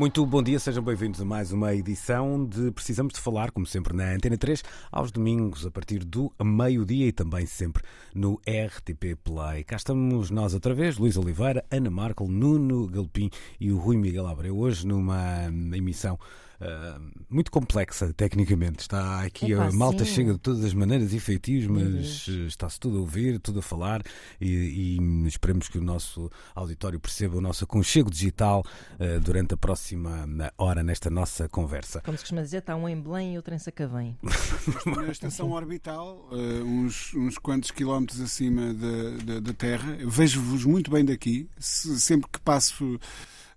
Muito bom dia, sejam bem-vindos a mais uma edição de Precisamos de Falar, como sempre na Antena 3, aos domingos a partir do meio-dia e também sempre no RTP Play. Cá estamos nós outra vez, Luís Oliveira, Ana Markel, Nuno Galpim e o Rui Miguel Abreu, hoje numa emissão Uh, muito complexa tecnicamente. Está aqui Epá, a malta sim. chega de todas as maneiras e feitios, mas uh, está-se tudo a ouvir, tudo a falar e, e esperemos que o nosso auditório perceba o nosso aconchego digital uh, durante a próxima uh, hora nesta nossa conversa. Como se costuma dizer, está um em Belém e outro em Sacavém. na estação orbital, eh, uns, uns quantos quilómetros acima da, da, da Terra. Eu Vejo-vos muito bem daqui. Se- sempre que passo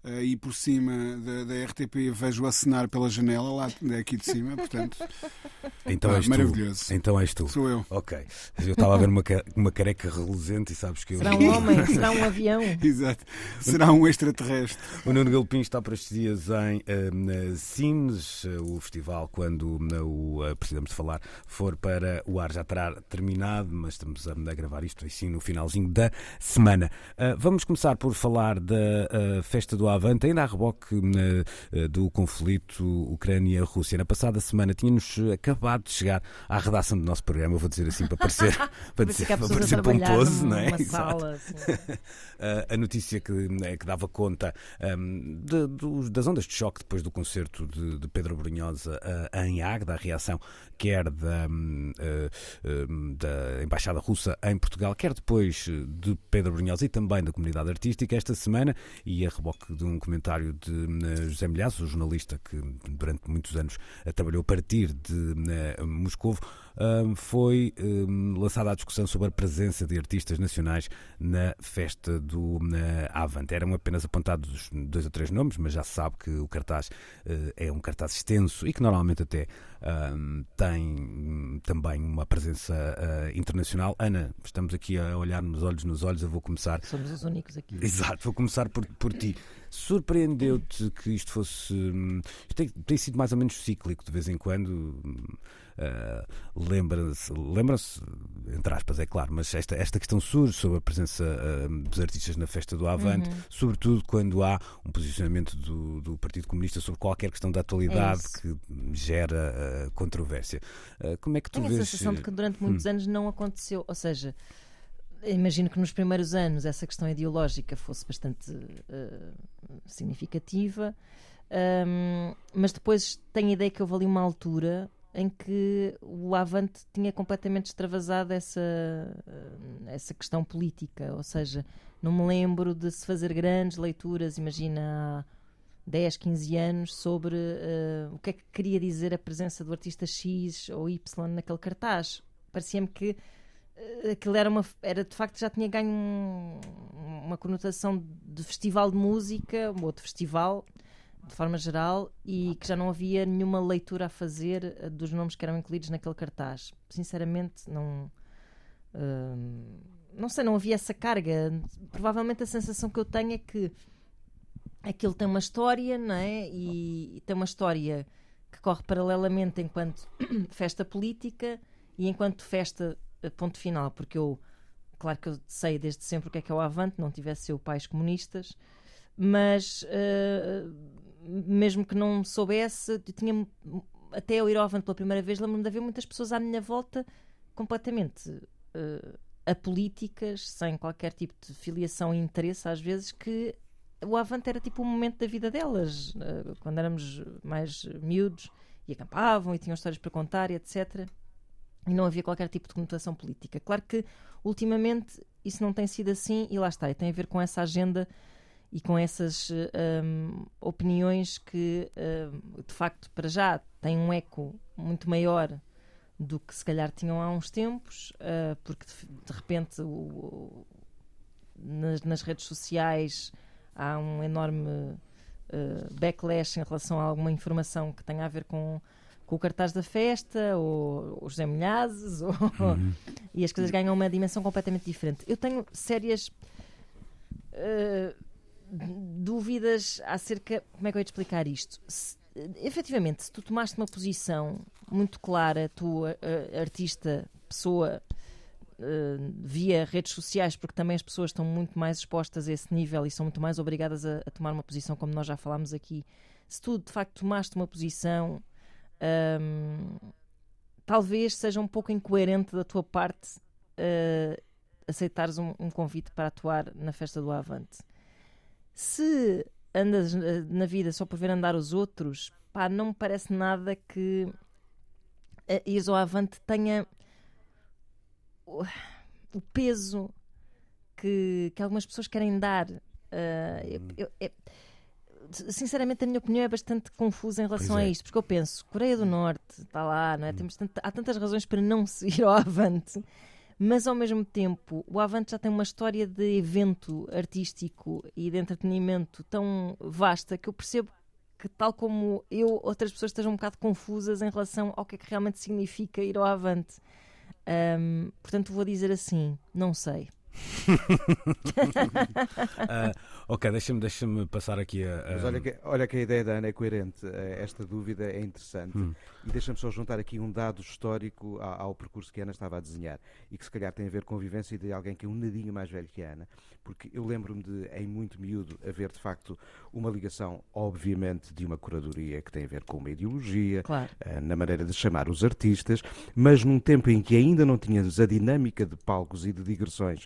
eh, aí por cima da, da RTP, vejo acenar pela janela, lá daqui de cima. Portanto, Então Ah, és tu. maravilhoso. Então és tu. sou eu. Ok. Eu estava a ver uma, uma careca reluzente e sabes que eu. Será um homem? Será um avião? Exato. Será um extraterrestre. O Nuno Galpim está para estes dias em eh, Sines, eh, o festival, quando o eh, Precisamos de Falar for para o ar, já terá terminado, mas estamos a, a gravar isto assim no finalzinho da semana. Ah, vamos começar por falar da ah, festa do Avante, ainda a reboque eh, eh, do conflito Ucrânia-Rússia. Na passada semana tínhamos eh, acabado de chegar à redação do nosso programa, vou dizer assim para parecer, para dizer, para parecer pomposo, não é? sala. assim. A notícia que, que dava conta um, de- das ondas de choque depois do concerto de, de Pedro Brunhosa uh, em Águeda, a reação quer da, hum, uh, hum, da Embaixada Russa em Portugal, quer depois de Pedro Brunhosa e também da comunidade artística esta semana, e a reboque de um comentário de hum, José Milhazes, o jornalista que durante muitos anos uh, trabalhou a partir de Moscovo, um, foi lançada a discussão sobre a presença de artistas nacionais na festa do na Avante. Eram apenas apontados dois ou três nomes, mas já se sabe que o cartaz eh, é um cartaz extenso e que normalmente até um, tem também uma presença eh, internacional. Ana, estamos aqui a olhar-nos olhos nos olhos, eu vou começar Somos os únicos aqui. Exato, vou começar por, por ti. Surpreendeu-te que isto fosse. hum, Isto tem, tem sido mais ou menos cíclico de vez em quando. ah, Lembra-se, lembra-se, entre aspas, é claro, mas esta, esta questão surge sobre a presença hum, dos artistas na festa do Avante, Uhum. sobretudo quando há um posicionamento do, do Partido Comunista sobre qualquer questão da atualidade É que gera ah, controvérsia. Ah, como é que tu Tenho a vês? sensação de que durante Hum. muitos anos não aconteceu. Ou seja, imagino que nos primeiros anos essa questão ideológica fosse bastante eh, significativa, Ahm, mas depois tenho a ideia que houve ali uma altura em que o Avante tinha completamente extravasado essa, eh, essa questão política. Ou seja, não me lembro de se fazer grandes leituras, imagina há 10, 15 anos, sobre eh, o que é que queria dizer a presença do artista X ou Y naquele cartaz. Parecia-me que eh, aquilo era, uma, era de facto já tinha ganho um- uma conotação de festival de música ou de festival de forma geral e que já não havia nenhuma leitura a fazer eh, dos nomes que eram incluídos naquele cartaz. Sinceramente, não. hum, não sei, não havia essa carga. Provavelmente a sensação que eu tenho é que aquilo tem uma história, não é? E, tem uma história que corre paralelamente enquanto festa política e enquanto festa eh, ponto final, porque eu, claro que eu sei desde sempre o que é que é o Avante, não tivesse eu pais comunistas, mas eh, mesmo que não soubesse, eu tinha até eu ir ao Avante pela primeira vez, lembro-me de haver muitas pessoas à minha volta completamente eh, apolíticas, sem qualquer tipo de filiação e interesse, às vezes, que o Avante era tipo um momento da vida delas, eh, quando éramos mais miúdos e acampavam e tinham histórias para contar e etc. E não havia qualquer tipo de conotação política. Claro que ultimamente isso não tem sido assim e lá está, e tem a ver com essa agenda e com essas hum, opiniões que hum, de facto para já têm um eco muito maior do que se calhar tinham há uns tempos, uh, porque de, de repente o- o- nas, nas redes sociais há um enorme uh, backlash em relação a alguma informação que tenha a ver com, com o cartaz da festa, ou os José Milhazes, ou... Uhum. e as coisas ganham uma dimensão completamente diferente. Eu tenho sérias uh, dúvidas acerca. Como é que eu ia te explicar isto? Se, efetivamente, se tu tomaste uma posição muito clara, tu, uh, artista, pessoa, uh, via redes sociais, porque também as pessoas estão muito mais expostas a esse nível e são muito mais obrigadas a, a tomar uma posição, como nós já falámos aqui. Se tu de facto tomaste uma posição, um, talvez seja um pouco incoerente da tua parte uh, aceitares um, um, convite para atuar na festa do Avante. Se andas na vida só por ver andar os outros, pá, não me parece nada que a ires ao Avante tenha o, peso que, que algumas pessoas querem dar. Uh, eu, eu, eu, sinceramente, a minha opinião é bastante confusa em relação é. a isto, porque eu penso, Coreia do Norte está lá, não é? Hum. Temos há tantas razões para não se ir ao Avante, mas ao mesmo tempo, o Avante já tem uma história de evento artístico e de entretenimento tão vasta que eu percebo que, tal como eu, outras pessoas estejam um bocado confusas em relação ao que é que realmente significa ir ao Avante. Um, portanto, vou dizer assim: não sei. Uh, ok, deixa-me deixa passar aqui a. a... Mas olha que, olha que a ideia da Ana é coerente. Eh, esta dúvida é interessante. Hum. E deixa-me só juntar aqui um dado histórico ao, ao, percurso que a Ana estava a desenhar e que se calhar tem a ver com a vivência de alguém que é um nadinho mais velho que a Ana. Porque eu lembro-me de, em muito miúdo, haver de facto uma ligação, obviamente, de uma curadoria que tem a ver com uma ideologia, claro. uh, na maneira de chamar os artistas, mas num tempo em que ainda não tínhamos a dinâmica de palcos e de digressões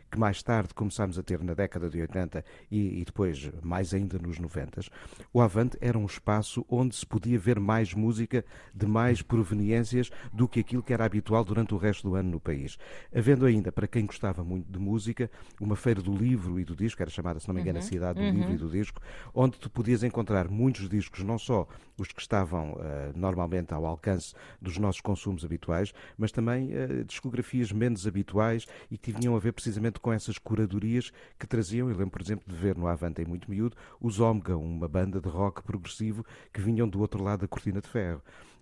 que mais tarde começámos a ter na década de 80 e, e, depois mais ainda nos 90, o Avante era um espaço onde se podia ver mais música de mais proveniências do que aquilo que era habitual durante o resto do ano no país. Havendo ainda, para quem gostava muito de música, uma feira do livro e do disco, era chamada, se não me engano, uhum. a Cidade do uhum. Livro e do Disco, onde tu podias encontrar muitos discos, não só os que estavam uh, normalmente ao alcance dos nossos consumos habituais, mas também uh, discografias menos habituais e que tinham a ver precisamente com essas curadorias que traziam, eu lembro, por exemplo, de ver no Avante em muito miúdo, os Omega, uma banda de rock progressivo que vinham do outro lado da cortina de ferro.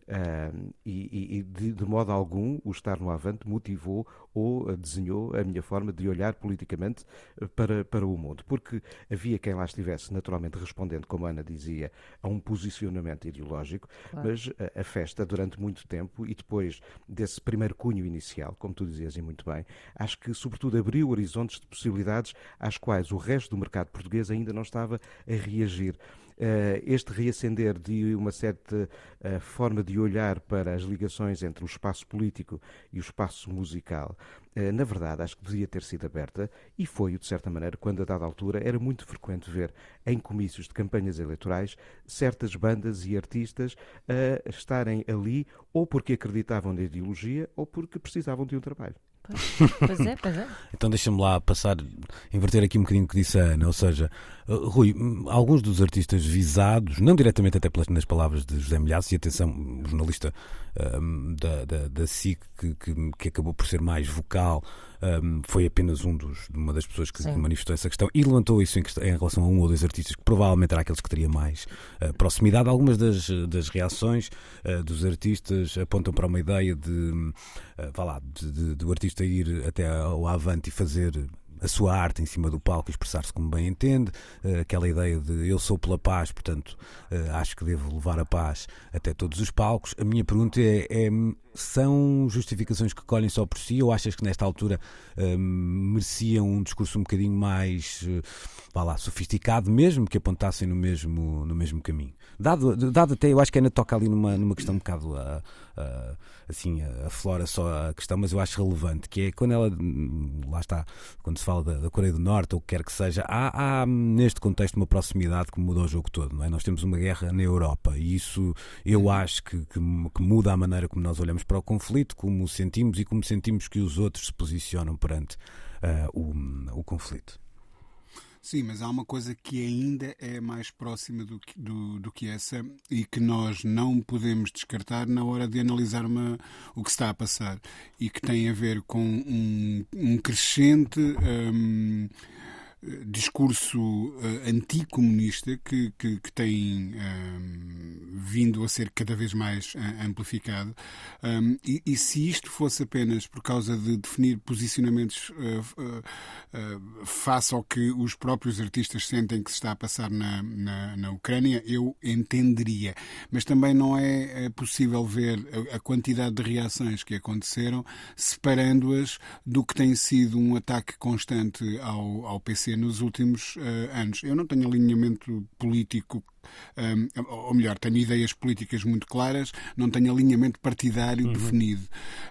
Uh, e, e de, de, modo algum o estar no Avante motivou ou desenhou a minha forma de olhar politicamente eh, para, para o mundo, porque havia quem lá estivesse naturalmente respondendo, como a Ana dizia, a um posicionamento ideológico, claro. mas a, a, festa durante muito tempo e depois desse primeiro cunho inicial, como tu dizias e muito bem, acho que sobretudo abriu horizontes de possibilidades às quais o resto do mercado português ainda não estava a reagir. Eh, este reacender de uma certa eh, forma de olhar para as ligações entre o espaço político e o espaço musical, eh, na verdade, acho que devia ter sido aberta e foi, de certa maneira, quando a dada altura era muito frequente ver em comícios de campanhas eleitorais certas bandas e artistas a estarem ali ou porque acreditavam na ideologia ou porque precisavam de um trabalho. Pois é, pois é. então deixa-me lá passar, inverter aqui um bocadinho o que disse a Ana, ou seja, Rui, alguns dos artistas visados, não diretamente até pelas, nas palavras de José Milhaço, e atenção, um jornalista um, da, da, da SIC que, que, que, acabou por ser mais vocal, um, foi apenas um dos, uma das pessoas que, que, manifestou essa questão e levantou isso em, em, relação a um ou dois artistas que provavelmente era aqueles que teria mais uh, proximidade. Algumas das, das reações uh, dos artistas apontam para uma ideia de, uh, vá lá, de, de, do artista ir até ao Avante e fazer a sua arte em cima do palco expressar-se como bem entende, uh, aquela ideia de eu sou pela paz, portanto uh, acho que devo levar a paz até todos os palcos. A minha pergunta é, é são justificações que colhem só por si ou achas que nesta altura uh, mereciam um discurso um bocadinho mais uh, vá lá, sofisticado mesmo que apontassem no mesmo, no mesmo caminho? Dado, dado até, eu acho que ainda toca ali numa, numa questão um bocado uh, uh, assim, aflora só a questão, mas eu acho relevante, que é quando ela, lá está, quando se fala da, da Coreia do Norte ou o que quer que seja, há, há, neste contexto uma proximidade que muda o jogo todo, não é? Nós temos uma guerra na Europa e isso eu acho que, que, que muda a maneira como nós olhamos para o conflito, como sentimos e como sentimos que os outros se posicionam perante uh, o, o conflito. Sim, mas há uma coisa que ainda é mais próxima do que, do, do que essa e que nós não podemos descartar na hora de analisar uma, o que está a passar e que tem a ver com um, um crescente. Um, discurso uh, anticomunista que, que, que tem um, vindo a ser cada vez mais amplificado. Um, e, e, se isto fosse apenas por causa de definir posicionamentos uh, uh, face ao que os próprios artistas sentem que se está a passar na, na, na Ucrânia, eu entenderia. Mas também não é, é possível ver a, a quantidade de reações que aconteceram separando-as do que tem sido um ataque constante ao, ao PC nos últimos uh, anos. Eu não tenho alinhamento político um, ou melhor, tenho ideias políticas muito claras, não tenho alinhamento partidário uhum. definido.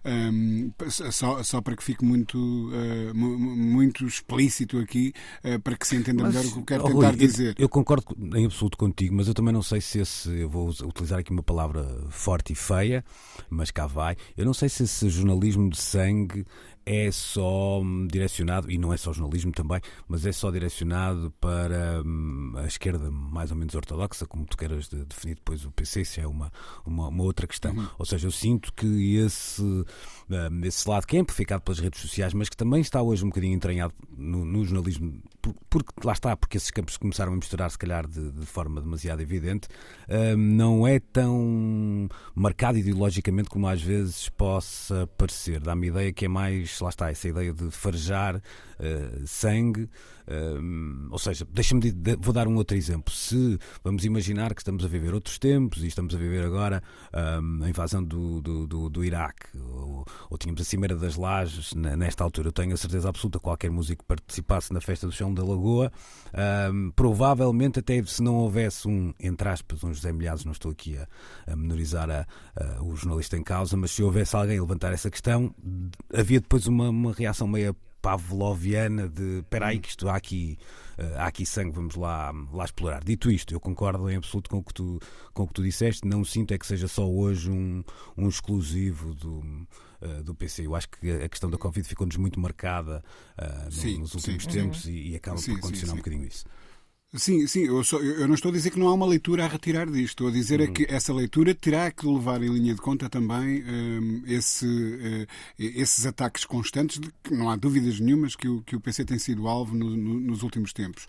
Um, só, só para que fique muito, uh, muito explícito aqui, uh, para que se entenda mas, melhor o que eu quero oh, tentar Rui, dizer. Eu, eu, concordo em absoluto contigo, mas eu também não sei se esse, eu vou utilizar aqui uma palavra forte e feia, mas cá vai. Eu não sei se esse jornalismo de sangue é só direcionado, e não é só jornalismo também, mas é só direcionado para hum, a esquerda mais ou menos ortodoxa, como tu queiras definir depois o PC, isso é uma, uma, uma outra questão. Uhum. Ou seja, eu sinto que esse, hum, esse lado que é amplificado pelas redes sociais, mas que também está hoje um bocadinho entranhado no, no jornalismo, porque lá está, porque esses campos começaram a misturar, se calhar, de, de forma demasiado evidente, hum, não é tão marcado ideologicamente como às vezes possa parecer. Dá-me ideia que é mais lá está, essa ideia de farejar uh, sangue. Uh, ou seja, deixa-me de, vou dar um outro exemplo. Se vamos imaginar que estamos a viver outros tempos e estamos a viver agora um, a invasão do, do, do, do Iraque, ou, tínhamos a Cimeira das Lajes, nesta altura, eu tenho a certeza absoluta que qualquer músico que participasse na festa do chão da Lagoa, um, provavelmente, até se não houvesse um, entre aspas, um José Milhares, não estou aqui a, a menorizar a, a, o jornalista em causa, mas se houvesse alguém a levantar essa questão, havia depois uma, uma reação meio pavloviana de espera aí que isto há aqui, uh, há aqui sangue, vamos lá, lá explorar. Dito isto, eu concordo em absoluto com o que tu, com o que tu disseste, não sinto é que seja só hoje um, um exclusivo do, uh, do PC. Eu acho que a questão da Covid ficou-nos muito marcada uh, sim, nos últimos sim. tempos uhum. e, e, acaba sim, por condicionar um bocadinho isso. Sim, sim, eu, só, eu, não estou a dizer que não há uma leitura a retirar disto. Estou a dizer é uhum. é que essa leitura terá que levar em linha de conta também um, esse, uh, esses ataques constantes, de que não há dúvidas nenhumas que o, que o PC tem sido alvo no, no, nos últimos tempos.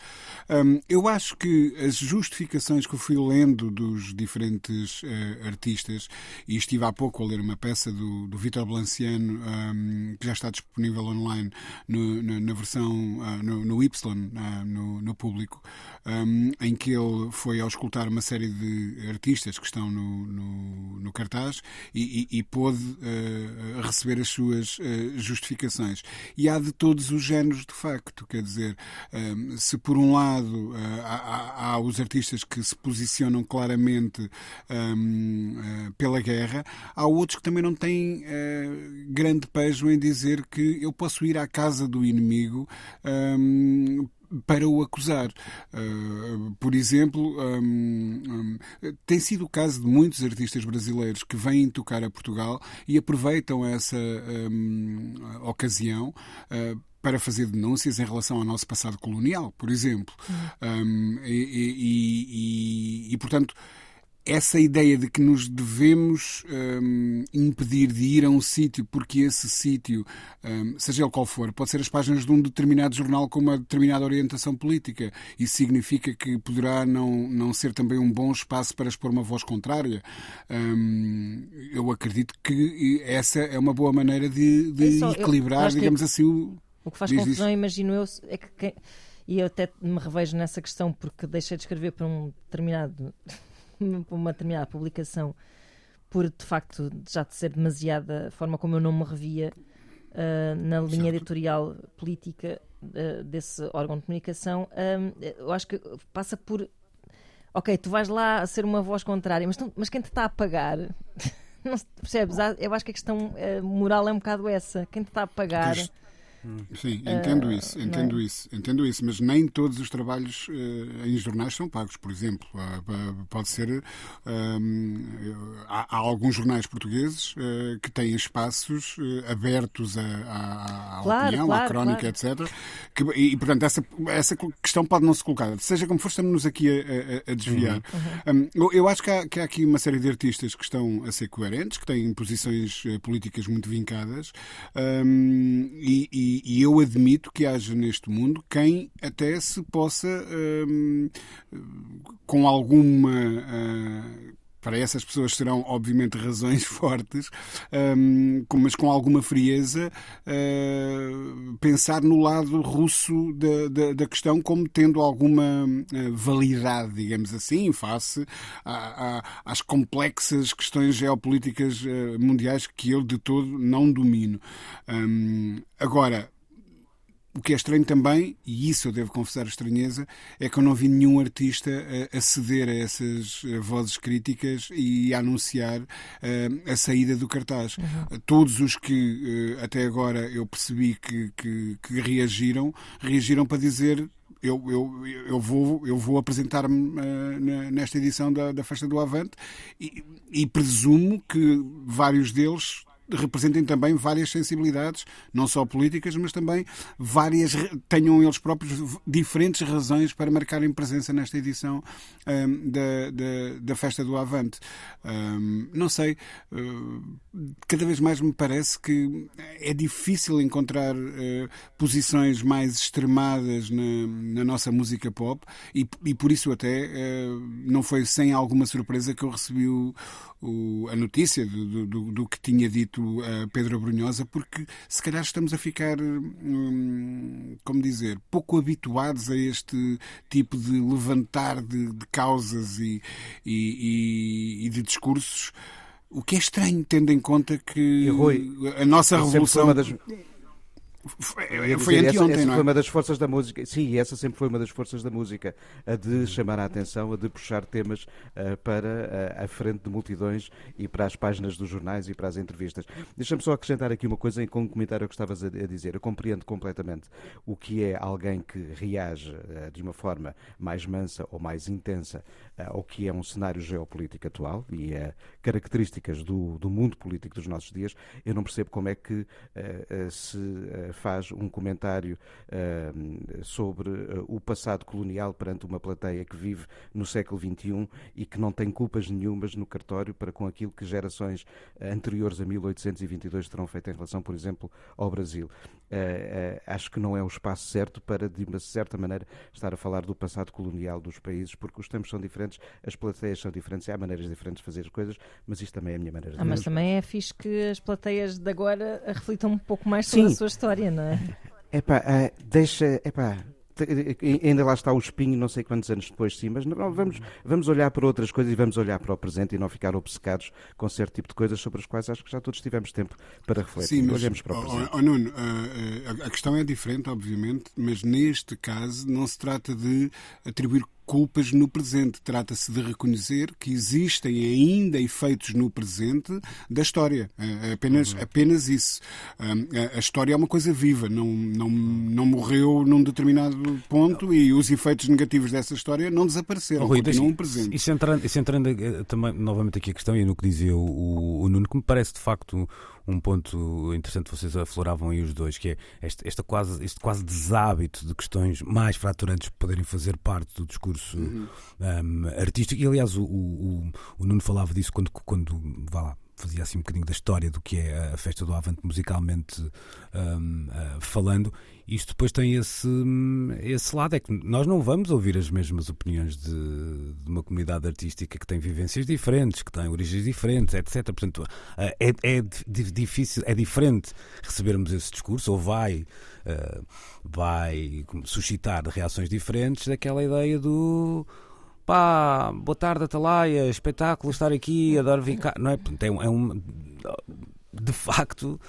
Um, eu acho que as justificações que eu fui lendo dos diferentes uh, artistas, e estive há pouco a ler uma peça do, do Vitor Blanciano, um, que já está disponível online no, na, na, versão uh, no, no Y, no, no público um, em que ele foi ao escutar uma série de artistas que estão no, no, no cartaz e, e, e pôde uh, receber as suas uh, justificações. E há de todos os géneros, de facto. Quer dizer, um, se por um lado uh, há, há, os artistas que se posicionam claramente um, pela guerra, há outros que também não têm grande pejo em dizer que eu posso ir à casa do inimigo para o acusar. Uh, por exemplo, um, um, tem sido o caso de muitos artistas brasileiros que vêm tocar a Portugal e aproveitam essa um, ocasião. Uh, para fazer denúncias em relação ao nosso passado colonial, por exemplo. Uhum. E, e, e, e, portanto, essa ideia de que nos devemos um, impedir de ir a um sítio porque esse sítio, um, seja ele qual for, pode ser as páginas de um determinado jornal com uma determinada orientação política. Isso significa que poderá não, não ser também um bom espaço para expor uma voz contrária. Um, eu acredito que essa é uma boa maneira de, de é equilibrar, eu, digamos assim, o. O que faz confusão, imagino eu, é que. Quem... E eu até me revejo nessa questão porque deixei de escrever para um determinado uma determinada publicação por de facto já de ser demasiada a forma como eu não me revia uh, na linha certo. editorial política uh, desse órgão de comunicação, uh, eu acho que passa por ok, tu vais lá a ser uma voz contrária, mas, tu, mas quem te está a pagar? não percebes? Eu acho que a questão moral é um bocado essa. Quem te está a pagar? Sim, entendo uh, isso, entendo é? isso, entendo isso, mas nem todos os trabalhos uh, em jornais são pagos, por exemplo. Uh, pode ser. Há, há, alguns jornais portugueses que têm espaços abertos à, à claro, opinião, claro, à crónica, claro. etc. Que, e, portanto, essa, essa questão pode não se colocar. Seja como for, estamos aqui a, a, a desviar. Uhum. Um, eu, eu, acho que há, que há, aqui uma série de artistas que estão a ser coerentes, que têm posições políticas muito vincadas um, e e, e, eu admito que haja neste mundo quem até se possa, hum, com alguma. Uh, para essas pessoas serão, obviamente, razões fortes, um, mas com alguma frieza, uh, pensar no lado russo da, da, da, questão como tendo alguma uh, validade, digamos assim, face a, a, às complexas questões geopolíticas uh, mundiais que eu de todo não domino. Um, agora, o que é estranho também, e isso eu devo confessar a estranheza, é que eu não vi nenhum artista a, a essas eh, vozes críticas e a anunciar uh, a saída do cartaz. Uhum. Todos os que uh, até agora eu percebi que, que, que reagiram, reagiram para dizer eu, eu, eu, vou, eu vou apresentar-me uh, nesta edição da, da Festa do Avante e, e, presumo que vários deles representem também várias sensibilidades, não só políticas, mas também várias, tenham eles próprios diferentes razões para marcarem presença nesta edição um, da, da, da, Festa do Avante. Um, não sei, uh, cada vez mais me parece que é difícil encontrar uh, posições mais extremadas na, na, nossa música pop e, e por isso até uh, não foi sem alguma surpresa que eu recebi o, o, a notícia do, do, do, que tinha dito uh, Pedro Brunhosa, porque se calhar estamos a ficar, hum, como dizer, pouco habituados a este tipo de levantar de, de causas e, e, e, de discursos. O que é estranho, tendo em conta que Rui, a nossa revolução. Das... Foi, foi anteontem, essa, essa não é? foi uma das forças da música. Sim, essa sempre foi uma das forças da música, a de chamar a atenção, a de puxar temas uh, para uh, a frente de multidões e para as páginas dos jornais e para as entrevistas. Deixa-me só acrescentar aqui uma coisa em com um comentário que estavas a, a, dizer. Eu compreendo completamente o que é alguém que reage uh, de uma forma mais mansa ou mais intensa ao que é um cenário geopolítico atual e a características do, do mundo político dos nossos dias. Eu não percebo como é que se faz um comentário uh, sobre uh, o passado colonial perante uma plateia que vive no século XXI e que não tem culpas nenhumas no cartório para com aquilo que gerações anteriores a 1822 terão feito em relação, por exemplo, ao Brasil. Uh, acho que não é o espaço certo para, de uma certa maneira, estar a falar do passado colonial dos países, porque os tempos são diferentes, as plateias são diferentes, há maneiras diferentes de fazer as coisas, mas isto também é a minha maneira de ah, Mas também é fixe que as plateias de agora reflitam um pouco mais sobre Sim. a sua história, não é? Epá, uh, deixa. Epá, ainda lá está o espinho, não sei quantos anos depois, sim, mas não, vamos, vamos olhar para outras coisas e vamos olhar para o presente e não ficar obcecados com certo tipo de coisas sobre as quais acho que já todos tivemos tempo para refletir. Sim, mas, Olhemos para o presente. Oh, oh, Nuno, a, a questão é diferente, obviamente, mas neste caso não se trata de atribuir culpas no presente. Trata-se de reconhecer que existem ainda efeitos no presente da história. É, é apenas, uhum. apenas isso. A história é uma coisa viva, não, não, não morreu num determinado ponto e os efeitos negativos dessa história não desapareceram, Rui, continuam presentes. Isso entrando, isso entrando eh, também, novamente aqui a questão, e no que dizia o, o Nuno, que me parece de facto um ponto interessante vocês afloravam aí os dois, que é este, esta quase, este quase deshábito de questões mais fraturantes poderem fazer parte do discurso uhum. um, artístico. E aliás, o, o, o, Nuno falava disso quando, quando vá lá, fazia assim um bocadinho da história do que é a festa do Avante musicalmente um, uh, falando. Isto depois tem esse, esse lado, é que nós não vamos ouvir as mesmas opiniões de, de uma comunidade artística que tem vivências diferentes, que tem origens diferentes, etc. Portanto, uh, é, é difícil, é diferente recebermos esse discurso, ou vai, uh, vai suscitar reações diferentes daquela ideia do pá, boa tarde Atalaia, espetáculo estar aqui, adoro vir cá. Não é? É um, é um de facto,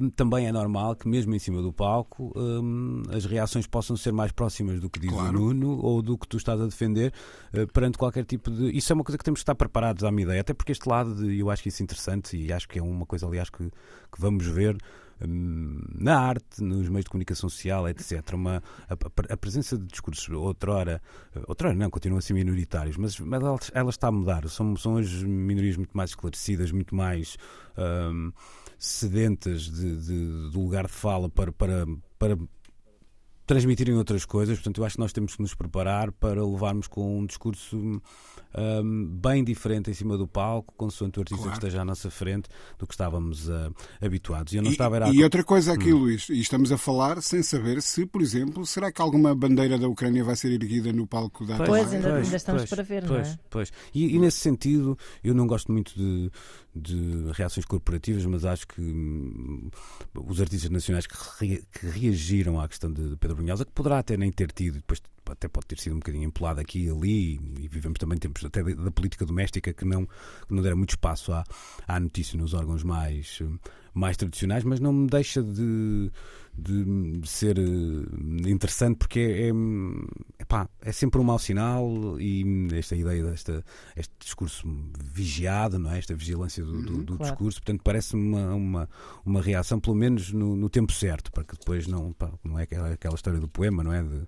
um, também é normal que, mesmo em cima do palco, um, as reações possam ser mais próximas do que diz claro. o Nuno ou do que tu estás a defender uh, perante qualquer tipo de. Isso é uma coisa que temos que estar preparados à minha ideia, até porque este lado, de, eu acho que isso é interessante e acho que é uma coisa, aliás, que, que vamos ver na arte, nos meios de comunicação social, etc. Uma, a, a presença de discursos outrora, outrora não, continuam a ser minoritários, mas, mas ela, ela, está a mudar. São, são as minorias muito mais esclarecidas, muito mais sedentas de, de, do lugar de fala para, para, para transmitirem outras coisas. Portanto, eu acho que nós temos que nos preparar para levarmos com um discurso um, bem diferente em cima do palco, consoante o artista claro. que esteja à nossa frente, do que estávamos uh, habituados. E, eu não e, estava e outra coisa aqui, hum. Luís, e estamos a falar sem saber se, por exemplo, será que alguma bandeira da Ucrânia vai ser erguida no palco da Pois, ainda, pois, ainda estamos pois, para ver, pois, não é? Pois. E, e, nesse sentido, eu não gosto muito de, de reações corporativas, mas acho que hum, os artistas nacionais que, re, que reagiram à questão de Pedro Brunhosa, que poderá até nem ter tido, depois até pode ter sido um bocadinho empolado aqui e ali, e vivemos também tempos até da política doméstica que não, que não dera muito espaço à, à notícia nos órgãos mais, mais tradicionais, mas não me deixa de, de ser eh, interessante porque é, é, epá, é sempre um mau sinal e esta ideia desta este discurso vigiado, não é? esta vigilância do, do, uhum, do claro. discurso, portanto parece-me uma, uma, uma, reação pelo menos no, no, tempo certo, para que depois não, pá, não é aquela, aquela história do poema, não é? De,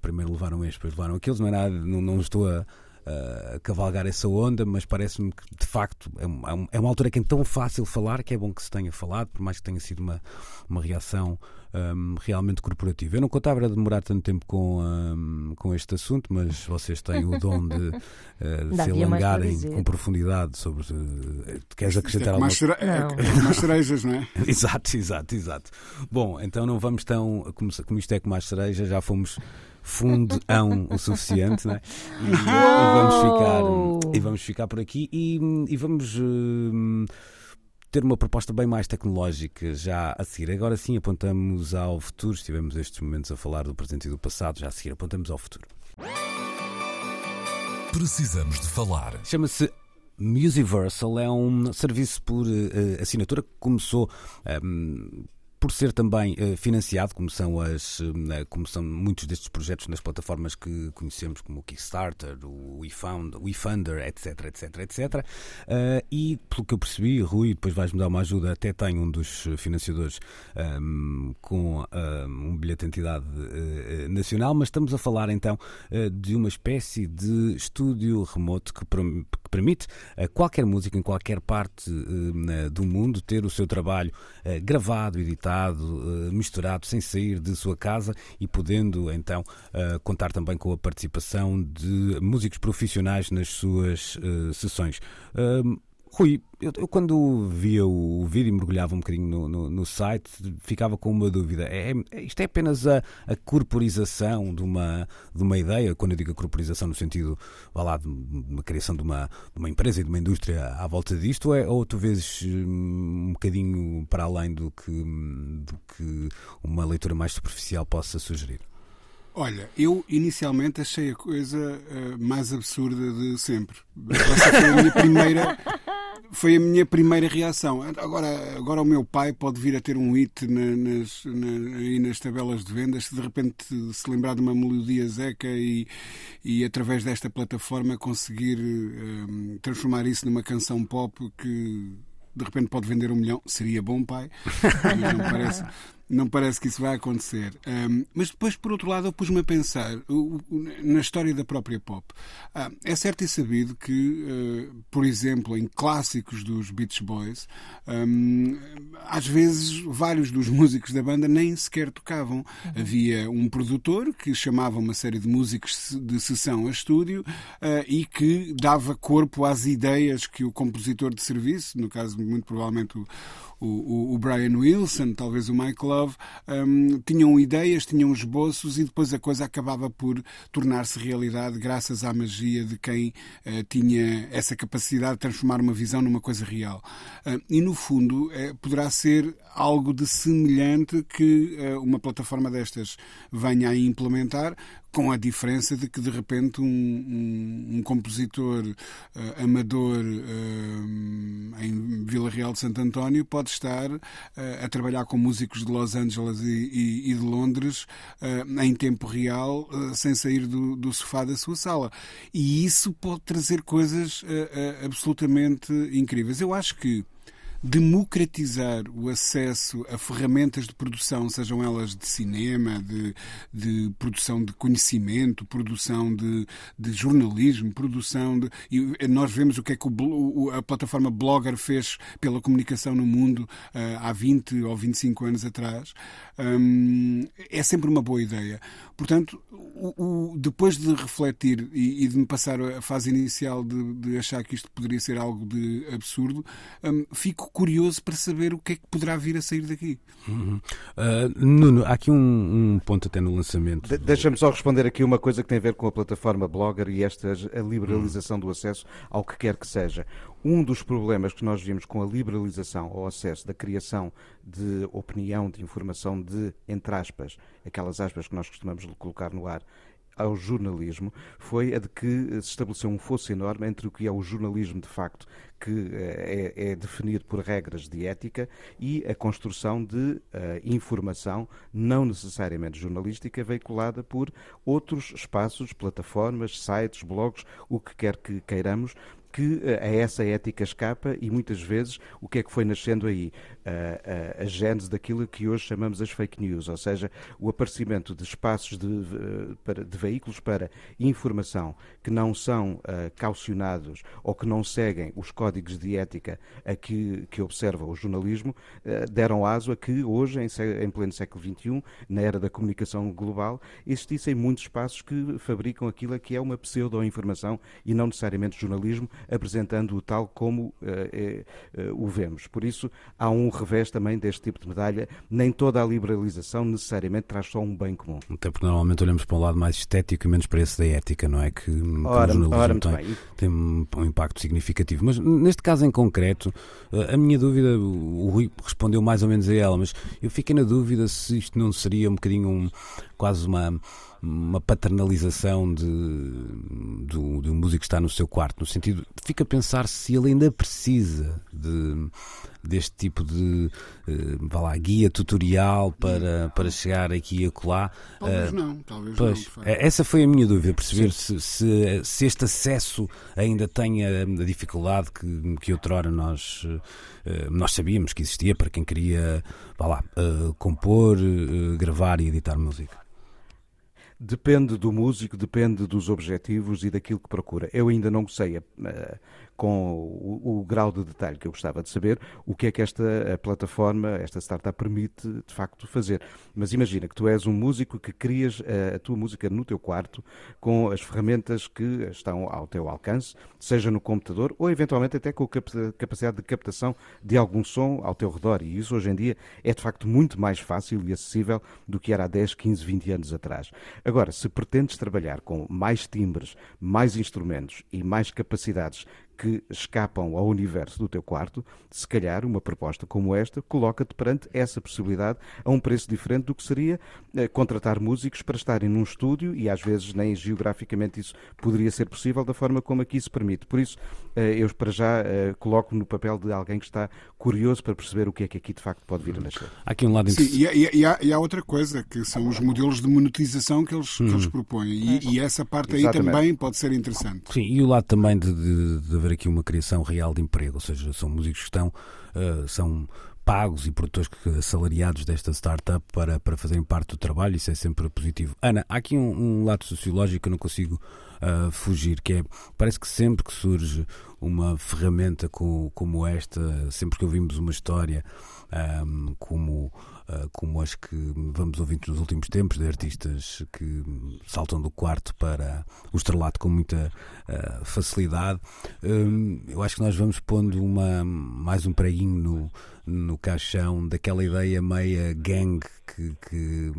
primeiro levaram estes, depois levaram aqueles, não é nada, não, não estou a uh, cavalgar essa onda, mas parece-me que de facto é, é, é uma altura que é tão fácil falar que é bom que se tenha falado, por mais que tenha sido uma, uma reação um, realmente corporativa. Eu não contava demorar tanto tempo com, um, com este assunto, mas vocês têm o dom de, uh, se alongarem com profundidade sobre. Uh, queres acrescentar é, alguma coisa? É, mais cerejas, não é? exato, exato, exato. Bom, então não vamos tão. Como, como isto é com mais cerejas, já fomos fundão o suficiente, né? E, e, vamos ficar, e vamos ficar por aqui e, e vamos. Uh, ter uma proposta bem mais tecnológica já a seguir. Agora sim apontamos ao futuro. Estivemos estes momentos a falar do presente e do passado, já a seguir apontamos ao futuro. Precisamos de falar. Chama-se Musiversal é um serviço por uh, assinatura que começou um, por ser também uh, financiado, como são, as, uh, como são muitos destes projetos nas plataformas que conhecemos, como o Kickstarter, o WeFound, WeFunder, etc, etc, etc. E, pelo que eu percebi, Rui, depois vais-me dar uma ajuda, até tem um dos financiadores um, ehm, com um, ehm, um bilhete de entidade nacional, mas estamos a falar então de uma espécie de estúdio remoto que, permite a qualquer músico em qualquer parte do mundo ter o seu trabalho gravado, editado, uh, misturado, sem sair de sua casa e podendo então uh, contar também com a participação de músicos profissionais nas suas uh, sessões. Rui, eu, eu, quando via o vídeo e mergulhava um bocadinho no, no, no site, ficava com uma dúvida. É, é, isto é apenas a, a corporização de uma, de uma ideia? Quando eu digo corporização no sentido, vá lá, de uma criação de uma, de uma empresa e de uma indústria à volta disto, ou, é, ou tu vês hum, um bocadinho para além do que, do que uma leitura mais superficial possa sugerir? Olha, eu inicialmente achei a coisa uh, mais absurda de sempre. Essa foi a minha primeira foi a minha primeira reação. Agora, agora o meu pai pode vir a ter um hit na, nas, na, aí nas tabelas de vendas se de repente se lembrar de uma melodia Zeca e, e através desta plataforma conseguir um, transformar isso numa canção pop que de repente pode vender um milhão. Seria bom, pai, mas não parece, não parece que isso vai acontecer. Um, mas depois, por outro lado, eu pus-me a pensar uh, na história da própria pop. Uh, é certo e sabido que, uh, por exemplo, em clássicos dos Beach Boys, um, às vezes vários dos músicos da banda nem sequer tocavam. Uhum. Havia um produtor que chamava uma série de músicos de sessão a estúdio ah, e que dava corpo às ideias que o compositor de serviço, no caso, muito provavelmente o o, o, Brian Wilson, talvez o Mike Love, um, tinham ideias, tinham esboços e depois a coisa acabava por tornar-se realidade graças à magia de quem uh, tinha essa capacidade de transformar uma visão numa coisa real. Uh, e no fundo uh, poderá ser algo de semelhante que uma plataforma destas venha a implementar, com a diferença de que de repente um, um, um compositor uh, amador uh, em Vila Real de Santo António pode estar uh, a trabalhar com músicos de Los Angeles e, e, e de Londres em tempo real, sem sair do, do, sofá da sua sala. E isso pode trazer coisas absolutamente incríveis. Eu acho que democratizar o acesso a ferramentas de produção, sejam elas de cinema, de, de produção de conhecimento, produção de, de jornalismo, produção de. E nós vemos o que é que o, a plataforma Blogger fez pela comunicação no mundo uh, há 20 ou 25 anos atrás. Um, é sempre uma boa ideia. Portanto, o, o, depois de refletir e, e, de me passar a fase inicial de, de, achar que isto poderia ser algo de absurdo, um, fico curioso para saber o que é que poderá vir a sair daqui. Uhum. Uh, Nuno, há aqui um, um, ponto até no lançamento. De, Deixa-me só responder aqui uma coisa que tem a ver com a plataforma Blogger e esta a liberalização uhum. do acesso ao que quer que seja. Um dos problemas que nós vimos com a liberalização ao acesso da criação de opinião, de informação, de, entre aspas, aquelas aspas que nós costumamos colocar no ar, ao jornalismo foi a de que se estabeleceu um fosso enorme entre o que é o jornalismo de facto, que eh, é, é definido por regras de ética, e a construção de uh, informação, não necessariamente jornalística, veiculada por outros espaços, plataformas, sites, blogs, o que quer que queiramos, que eh, a essa ética escapa e muitas vezes o que é que foi nascendo aí? A, a, a gênese daquilo que hoje chamamos as fake news, ou seja, o aparecimento de espaços de, de veículos para informação que não são uh, caucionados ou que não seguem os códigos de ética a que, que observa o jornalismo, uh, deram aso a que hoje, em, em pleno século XXI, na era da comunicação global, existissem muitos espaços que fabricam aquilo que é uma pseudo-informação e não necessariamente jornalismo, apresentando-o tal como uh, é, uh, o vemos. Por isso, há um revés também deste tipo de medalha. Nem toda a liberalização necessariamente traz só um bem comum. Até porque normalmente olhamos para um lado mais estético e menos para esse da ética, não é? Que, ora, que o jornalismo tem, tem um, um impacto significativo. Mas neste caso em concreto, eh, a minha dúvida, o Rui respondeu mais ou menos a ela, mas eu fiquei na dúvida se isto não seria um bocadinho um, quase uma uma paternalização de, do, um músico que está no seu quarto, no sentido, fica a pensar se ele ainda precisa de, deste tipo de uh, lá, guia tutorial para, para chegar aqui e acolá. Talvez uh, não, talvez pois, não. Essa foi a minha dúvida, perceber se, se, se, este acesso ainda tem a, a dificuldade que, que outrora nós, uh, nós sabíamos que existia para quem queria vá lá, compor, gravar e editar música. Depende do músico, depende dos objetivos e daquilo que procura. Eu ainda não sei uh, com o, o, grau de detalhe que eu gostava de saber o que é que esta plataforma, esta startup permite de facto fazer. Mas imagina que tu és um músico que crias a, a tua música no teu quarto com as ferramentas que estão ao teu alcance, seja no computador ou eventualmente até com a capacidade de captação de algum som ao teu redor. E isso hoje em dia é de facto muito mais fácil e acessível do que era há 10, 15, 20 anos atrás. Agora, se pretendes trabalhar com mais timbres, mais instrumentos e mais capacidades que escapam ao universo do teu quarto, se calhar uma proposta como esta coloca-te perante essa possibilidade a um preço diferente do que seria eh, contratar músicos para estarem num estúdio e às vezes nem geograficamente isso poderia ser possível da forma como aqui se permite. Por isso, eh, eu para já eh, coloco no papel de alguém que está curioso para perceber o que é que aqui de facto pode vir a nascer. Há aqui um lado Sim, e, há, e, há, e, há, outra coisa, que são os modelos de monetização que eles, que eles uhum. propõem. E, e, essa parte aí Exatamente. também pode ser interessante. Sim, e o lado também de, de, de haver aqui uma criação real de emprego, ou seja, são músicos que estão, uh, são pagos e produtores assalariados desta startup para, para fazerem parte do trabalho, isso é sempre positivo. Ana, há aqui um, um lado sociológico que eu não consigo uh, fugir, que é, parece que sempre que surge uma ferramenta com, como esta, sempre que ouvimos uma história um, como uh, como as que vamos ouvindo nos últimos tempos, de artistas que saltam do quarto para o estrelato com muita uh, facilidade. Um, eu acho que nós vamos pondo uma, mais um preguinho no, no caixão daquela ideia meia gang que, que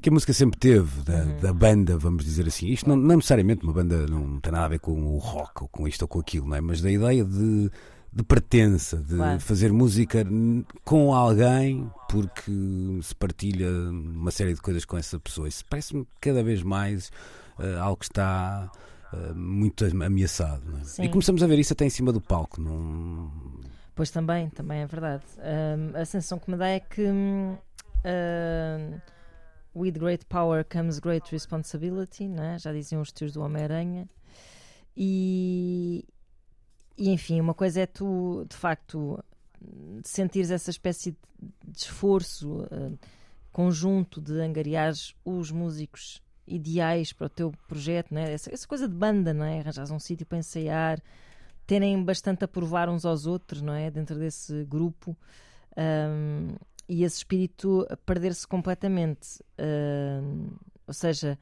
que a música sempre teve, da, uhum. da, banda, vamos dizer assim. Isto não, não necessariamente uma banda não tem nada a ver com o rock ou com isto ou com aquilo, não é? mas da ideia de de pertença, de claro. fazer música com alguém porque se partilha uma série de coisas com essa pessoa. Isso parece-me cada vez mais uh, algo que está uh, muito ameaçado. É? E começamos a ver isso até em cima do palco. Não... Pois também, também é verdade. A sensação que me dá é que with great power comes great responsibility, né? já diziam os tios do Homem-Aranha. E, e enfim, uma coisa é tu, de facto, sentires essa espécie de esforço uh, conjunto de angariar os músicos ideais para o teu projeto, né? essa, essa coisa de banda, não é? arranjar um sítio para ensaiar, terem bastante a provar uns aos outros, não é? Dentro desse grupo. Um, e esse espírito perder-se completamente. Ou seja,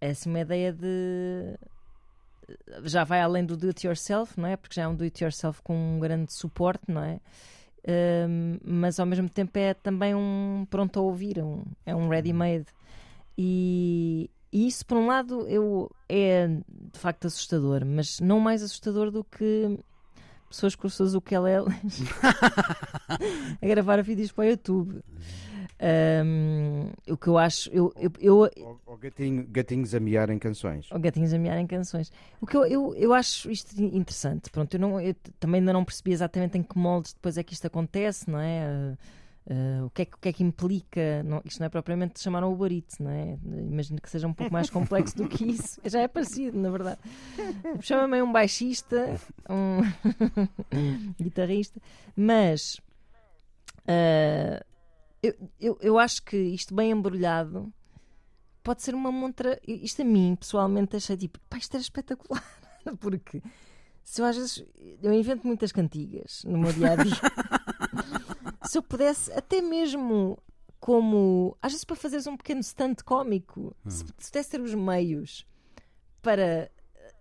é assim uma ideia de. Já vai além do do it yourself, não é? Porque já é um do it yourself com um grande suporte, não é? Um, mas ao mesmo tempo é também um pronto a ouvir, um, é um ready-made. E, e isso, por um lado, eu, é de facto assustador, mas não mais assustador do que pessoas com os seus ukeleles a gravar vídeos para o YouTube. Um, o que eu acho. Eu, eu, eu, ou, ou gatinho, gatinhos a miar em canções. Ou gatinhos a miar em canções. O que eu, eu, eu acho isto interessante. Pronto, eu, não, eu também ainda não percebi exatamente em que moldes depois é que isto acontece, não é? Uh, Uh, o, que é que, o que é que implica? Não, isto não é propriamente chamar um Uber Eats, não é? Imagino que seja um pouco mais complexo do que isso. Já é parecido, na verdade. Chama-me um baixista, um guitarrista, mas uh, eu, eu, eu acho que isto bem embrulhado pode ser uma montra. Isto a mim, pessoalmente, achei tipo, pá, isto era espetacular. Porque se eu às vezes eu invento muitas cantigas no meu dia a dia se eu pudesse, até mesmo como, às vezes para fazeres um pequeno stand cómico, hum. se, se pudesse ter os meios para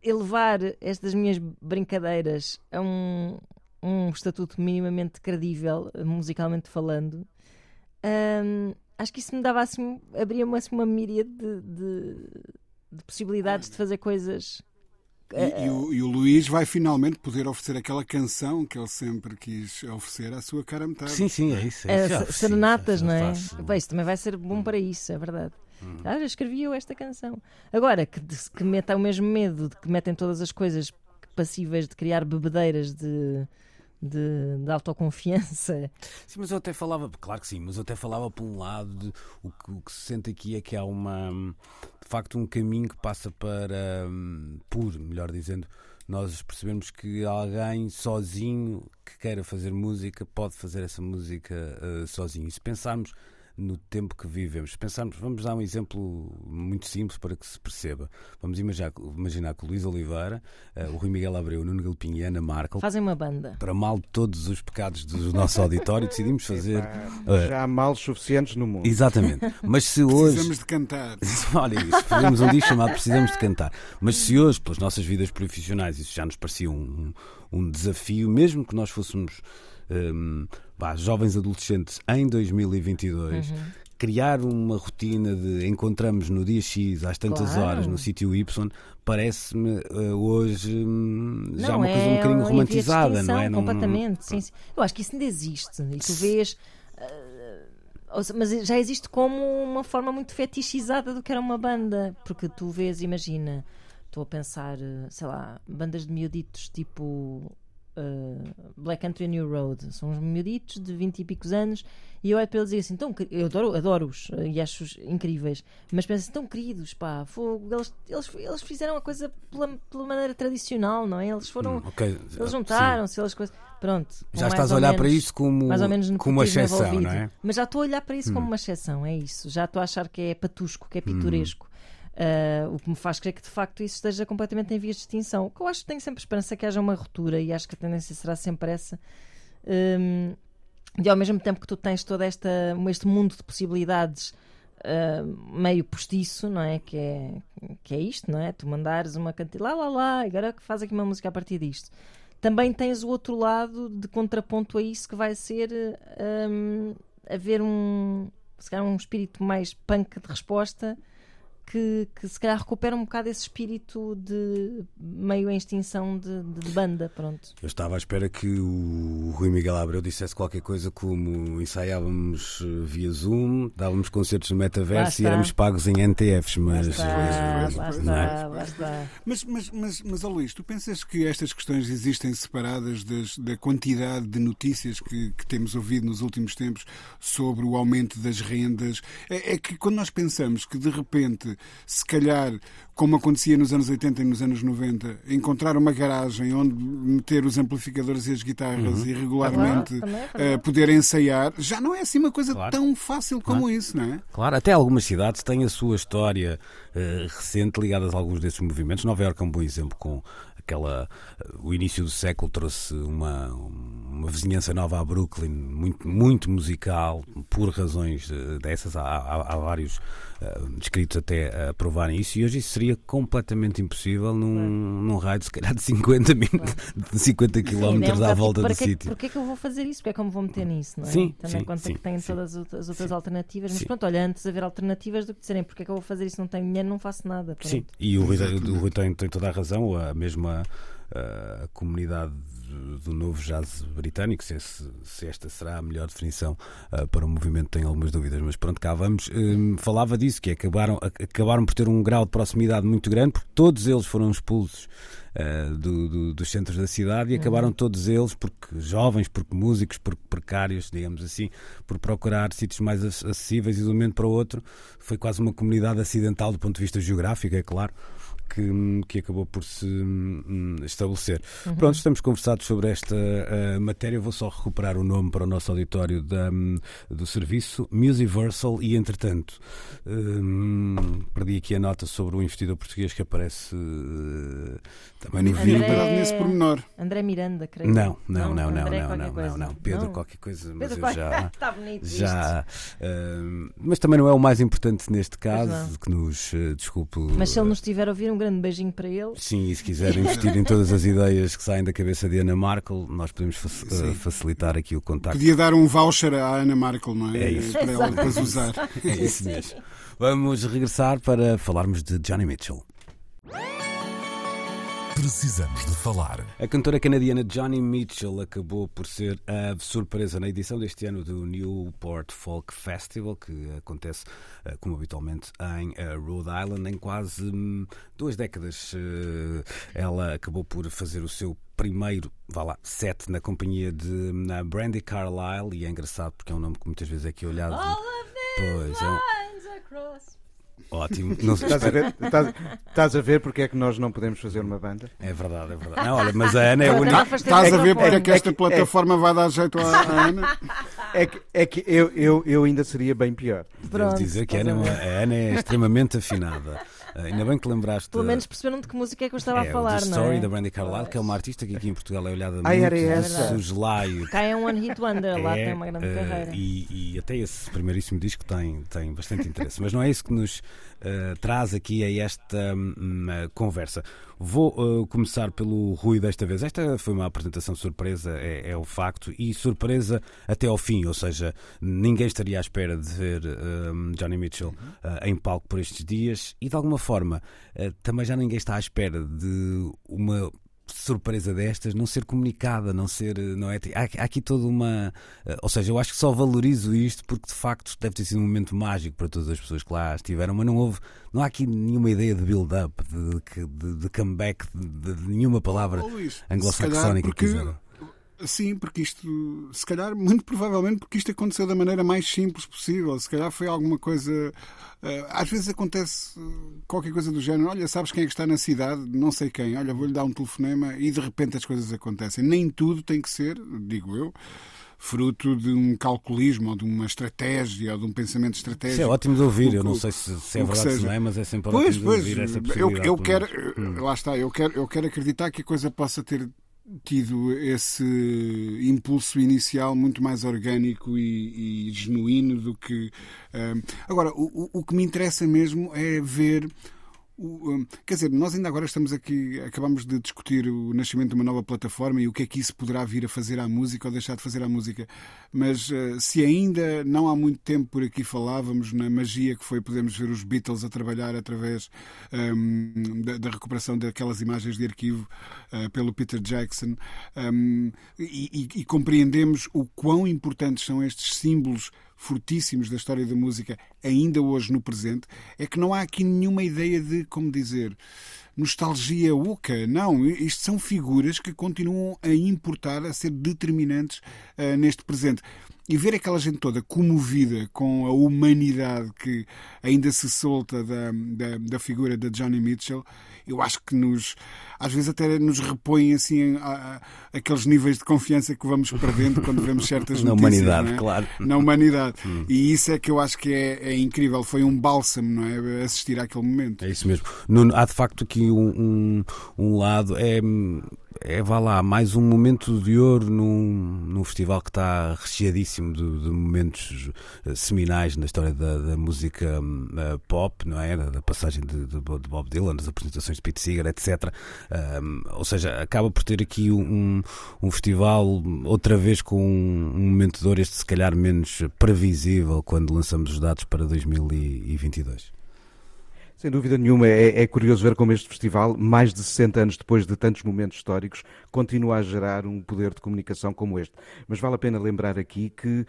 elevar estas minhas brincadeiras a um, um estatuto minimamente credível, musicalmente falando, hum, acho que isso me dava assim, abria-me assim, uma míria de, de, de possibilidades de fazer coisas e, e, o, e, o, Luís vai finalmente poder oferecer aquela canção que ele sempre quis oferecer à sua cara metade. Sim, sim, é isso. É, é serenatas, não é? Bem, isso também vai ser bom para isso, é verdade. Hum. Ah, já escrevi eu esta canção. Agora, que, que meta o mesmo medo de que metem todas as coisas passíveis de criar bebedeiras de de, de, autoconfiança. Sim, mas eu até falava, claro que sim, mas eu até falava por um lado de, o, que, o que se sente aqui é que há uma de facto um caminho que passa para por, melhor dizendo, nós percebemos que alguém sozinho que queira fazer música pode fazer essa música uh, sozinho. E se pensarmos no tempo que vivemos. Pensarmos, vamos dar um exemplo muito simples para que se perceba. Vamos imaginar, imaginar que o Luís Oliveira, uh, o Rui Miguel Abreu, o Nuno Galpinho e a Ana Markel fazem uma banda. Para mal de todos os pecados do nosso auditório, decidimos fazer. Uh, já há males suficientes no mundo. Exatamente. Mas se hoje. Precisamos de cantar. Olha isso, fazemos um disco chamado Precisamos de Cantar. Mas se hoje, pelas nossas vidas profissionais, isso já nos parecia um, um desafio, mesmo que nós fôssemos um, bah, jovens adolescentes em 2022. Uhum. Criar uma rotina de encontramos no dia X às tantas claro. horas no sítio Y parece-me uh, hoje um, já uma é coisa um bocadinho romantizada, não é? Completamente, não... sim, sim. Eu acho que isso ainda existe e tu vês. Uh, mas já existe como uma forma muito fetichizada do que era uma banda, porque tu vês, imagina, estou a pensar, eh, sei lá, bandas de miuditos tipo uh, Black Country New Road. São uns miuditos de 20 e picos anos. E eu olho para eles e digo assim: então, eu adoro-os adoro e acho-os incríveis. Mas penso assim: tão queridos, pá, fogo, eles, eles, eles fizeram a coisa pela, pela maneira tradicional, não é? Eles foram. Hum, okay. Eles juntaram-se, eles coisas. Pronto. Já estás a olhar menos, para isso como, mais ou menos como uma exceção, não é? Mas já estou a olhar para isso hum. como uma exceção, é isso. Já estou a achar que é patusco, que é pitoresco. Hum. Uh, o que me faz crer que de facto isso esteja completamente em vias de extinção. O que eu acho que tenho sempre esperança que haja uma ruptura e acho que a tendência será sempre essa. Um, e ao mesmo tempo que tu tens todo esta, este mundo de possibilidades uh, meio postiço, não é? Que, é? que é isto, não é? Tu mandares uma cantiga lá, lá, lá, agora que faz aqui uma música a partir disto. Também tens o outro lado de contraponto a isso que vai ser um, haver um, se calhar um espírito mais punk de resposta que, que se calhar recupera um bocado esse espírito de meio em extinção de, de, banda, pronto. Eu estava à espera que o Rui Miguel Abreu dissesse qualquer coisa como ensaiávamos eh, via Zoom, dávamos concertos no metaverso e éramos pagos em NTFs, mas... Mas, mas, mas, mas oh Luís, tu pensas que estas questões existem separadas das, da quantidade de notícias que, que temos ouvido nos últimos tempos sobre o aumento das rendas? É, é que quando nós pensamos que de repente se calhar, como acontecia nos anos 80 e nos anos 90, encontrar uma garagem onde meter os amplificadores e as guitarras uhum. e regularmente uh, poder ensaiar, já não é assim uma coisa claro. tão fácil como claro. isso, não é? Claro, até algumas cidades têm a sua história uh, recente ligada a alguns desses movimentos. Nova Iorque é um bom exemplo com aquela o início do século trouxe uma, uma vizinhança nova a Brooklyn muito muito musical por razões eh, dessas há, há, há vários uh, descritos até a provarem isso e hoje isso seria completamente impossível num, claro. num raio de se calhar de 50 claro. de 50 km à volta do sítio porquê é que eu vou fazer isso? porque é que eu me vou meter nisso não é? sim, tendo sim, em conta sim, que tenho sim, todas as outras alternativas mas pronto, olha, antes de haver alternativas do que dizerem porque é que eu vou fazer isso não tenho dinheiro, não faço nada pronto. sim, e o Rui, o Rui tem, tem toda a razão a mesma a comunidade do novo jazz britânico, se, se, esta será a melhor definição uh, para o movimento, tenho algumas dúvidas, mas pronto, cá vamos. Um, falava disso, que acabaram, acabaram por ter um grau de proximidade muito grande, porque todos eles foram expulsos uh, do, do, dos centros da cidade e uhum. acabaram todos eles, porque jovens, porque músicos, porque precários, digamos assim, por procurar sítios mais acessíveis e de um momento para o outro foi quase uma comunidade acidental do ponto de vista geográfico, é claro que, que acabou por se um, estabelecer. Uhum. Pronto, estamos conversados sobre esta uh, matéria. Vou só recuperar o nome para o nosso auditório da, um, do serviço, Musiversal, e entretanto um, perdi aqui a nota sobre o investidor português que aparece uh, também no vídeo. André... nesse pormenor. André Miranda, creio. Não, não, não, não, não, não, não, não, Pedro não. qualquer coisa, mas Pedro eu já. Está bonito já uh, Mas também não é o mais importante neste caso, que nos uh, desculpe. Mas se ele nos estiver a ouvir, um grande beijinho para ele. Sim, e se quiser investir em todas as ideias que saem da cabeça de Ana Markel, nós podemos uh, facilitar aqui o contacto. Podia dar um voucher à Ana Markel, não é? É isso. Para ela depois usar. É isso mesmo. Vamos regressar para falarmos de Johnny Mitchell. Precisamos de falar. A cantora canadiana Johnny Mitchell acabou por ser a surpresa na edição deste ano do Newport Folk Festival, que acontece, eh, como habitualmente, em eh, Rhode Island. Em quase hum, duas décadas, eh, ela acabou por fazer o seu primeiro, vá lá, set na companhia de na hum, Brandy Carlile. E é engraçado porque é um nome que muitas vezes é aqui olhado. All of pois, é um... across Ótimo. Não estás, a ver, estás, estás, a ver porque é que nós não podemos fazer uma banda? É verdade, é verdade. Não, olha, mas a Ana é a única. Estás a ver porque é que esta plataforma vai dar jeito à Ana? É que, é que eu, eu, eu ainda seria bem pior. Devo dizer que a Ana, é a Ana é extremamente afinada. Ainda bem que lembraste. Pelo menos perceberam de que música é que eu estava é, a falar, The não Story é? da Brandy Carlile, que é uma artista que aqui em Portugal é olhada ah, muito era essa. soslaio. Cá é um One Hit Wonder, lá é, tem uma grande uh, carreira. E, e, até esse primeiríssimo disco tem, tem bastante interesse. Mas não é isso que nos uh, traz aqui a esta um, conversa. Vou uh, começar pelo Rui desta vez. Esta foi uma apresentação surpresa, é, é, o facto, e surpresa até ao fim, ou seja, ninguém estaria à espera de ver um, Johnny Mitchell uh, em palco por estes dias e de alguma forma também já ninguém está à espera de uma surpresa destas não ser comunicada, não ser, não é? Há, há, aqui toda uma, ou seja, eu acho que só valorizo isto porque de facto deve ter sido um momento mágico para todas as pessoas que lá estiveram, mas não houve, não há aqui nenhuma ideia de build-up, de, de, de, comeback, de, de nenhuma palavra anglo-saxónica que quiseram. Sim, porque isto, se calhar, muito provavelmente porque isto aconteceu da maneira mais simples possível. Se calhar foi alguma coisa. Eh, às vezes acontece eh, qualquer coisa do género. Olha, sabes quem é que está na cidade? Não sei quem. Olha, vou-lhe dar um telefonema e de repente as coisas acontecem. Nem tudo tem que ser, digo eu, fruto de um calculismo ou de uma estratégia ou de um pensamento estratégico. Isso é ótimo de ouvir, eu não sei se, se é verdade ou se não é, mas é sempre pois, ótimo pois, de ouvir essa possibilidade. Eu, eu quero, hum. lá está, eu quero, eu quero acreditar que a coisa possa ter tido esse impulso inicial muito mais orgânico e, e genuíno do que. Um, agora, o, o que me interessa mesmo é ver o, quer dizer, nós ainda agora estamos aqui, acabamos de discutir o nascimento de uma nova plataforma e o que é que isso poderá vir a fazer à música ou deixar de fazer à música. Mas uh, se ainda não há muito tempo por aqui falávamos na magia que foi podemos ver os Beatles a trabalhar através um, da, da, recuperação daquelas imagens de arquivo uh, pelo Peter Jackson um, e, e, e compreendemos o quão importantes são estes símbolos fortíssimos da história da música ainda hoje no presente, é que não há aqui nenhuma ideia de, como dizer, nostalgia oca. Não, isto são figuras que continuam a importar, a ser determinantes uh, neste presente. E ver aquela gente toda comovida com a humanidade que ainda se solta da, da, da figura da Johnny Mitchell, eu acho que nos às vezes até nos repõe assim a, a, aqueles níveis de confiança que vamos perdendo quando vemos certas Na notícias. humanidade, não é? claro. Na humanidade. E isso é que eu acho que é, é incrível. Foi um bálsamo, não é? Assistir àquele momento. É isso mesmo. Nuno, há de facto aqui um, um, um lado. É, é, vá lá, mais um momento de ouro num, num festival que está recheadíssimo de, de momentos eh, seminais na história da, da música uh, pop, não é? Da, da passagem de, de, de Bob Dylan, das apresentações de Pete Seeger, etc. Um, ou seja, acaba por ter aqui um, um festival, outra vez com um, um momento de ouro, este se calhar menos previsível quando lançamos os dados para 2022. Sem dúvida nenhuma, é, é, curioso ver como este festival, mais de 60 anos depois de tantos momentos históricos, continua a gerar um poder de comunicação como este. Mas vale a pena lembrar aqui que, uh,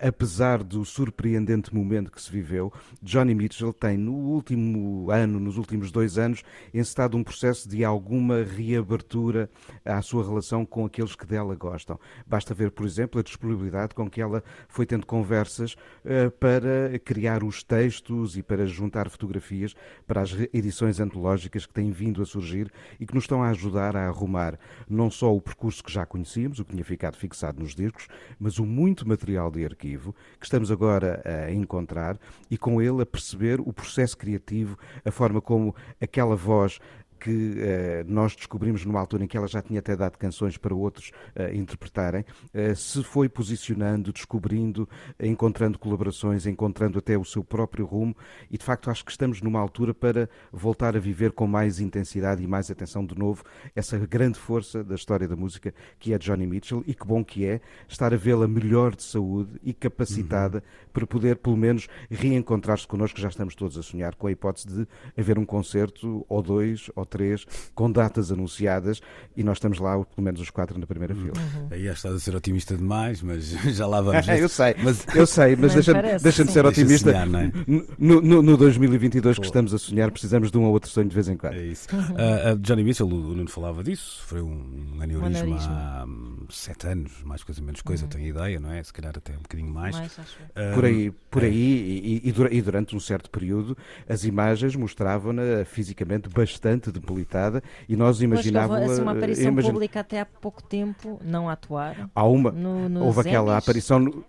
apesar do surpreendente momento que se viveu, Johnny Mitchell tem, no último ano, nos últimos dois anos, encetado um processo de alguma reabertura à sua relação com aqueles que dela gostam. Basta ver, por exemplo, a disponibilidade com que ela foi tendo conversas uh, para criar os textos e para juntar fotografias para as edições antológicas que têm vindo a surgir e que nos estão a ajudar a arrumar não só o percurso que já conhecíamos, o que tinha ficado fixado nos discos, mas o muito material de arquivo que estamos agora a encontrar e com ele a perceber o processo criativo, a forma como aquela voz que uh, nós descobrimos numa altura em que ela já tinha até dado canções para outros uh, interpretarem, uh, se foi posicionando, descobrindo, encontrando colaborações, encontrando até o seu próprio rumo. E de facto acho que estamos numa altura para voltar a viver com mais intensidade e mais atenção de novo essa grande força da história da música que é Johnny Mitchell. E que bom que é estar a vê-la melhor de saúde e capacitada uhum. para poder pelo menos reencontrar-se connosco, que já estamos todos a sonhar com a hipótese de haver um concerto ou dois ou três, com datas anunciadas, e nós estamos lá, pelo menos os quatro, na primeira uhum. fila. Aí já estás a ser otimista demais, mas já lá vamos. eu sei, mas, eu sei, mas deixa-me deixa ser otimista. Deixa sonhar, é? no, no, no, 2022 Pô. que estamos a sonhar, precisamos de um ou outro sonho de vez em quando. É isso. Uh, uh, Johnny Mitchell, o Nuno falava disso, foi um aneurisma, um há sete anos, mais coisa menos coisa, uhum. tenho ideia, não é? Se calhar até um bocadinho mais. mais uh, por aí, por aí é. e, e, e, durante um certo período, as imagens mostravam-na fisicamente bastante debilitada e nós imaginávamos. Houve uma aparição imagine... pública até há pouco tempo, não a atuar. Há uma. No, no houve aquela aparição. No,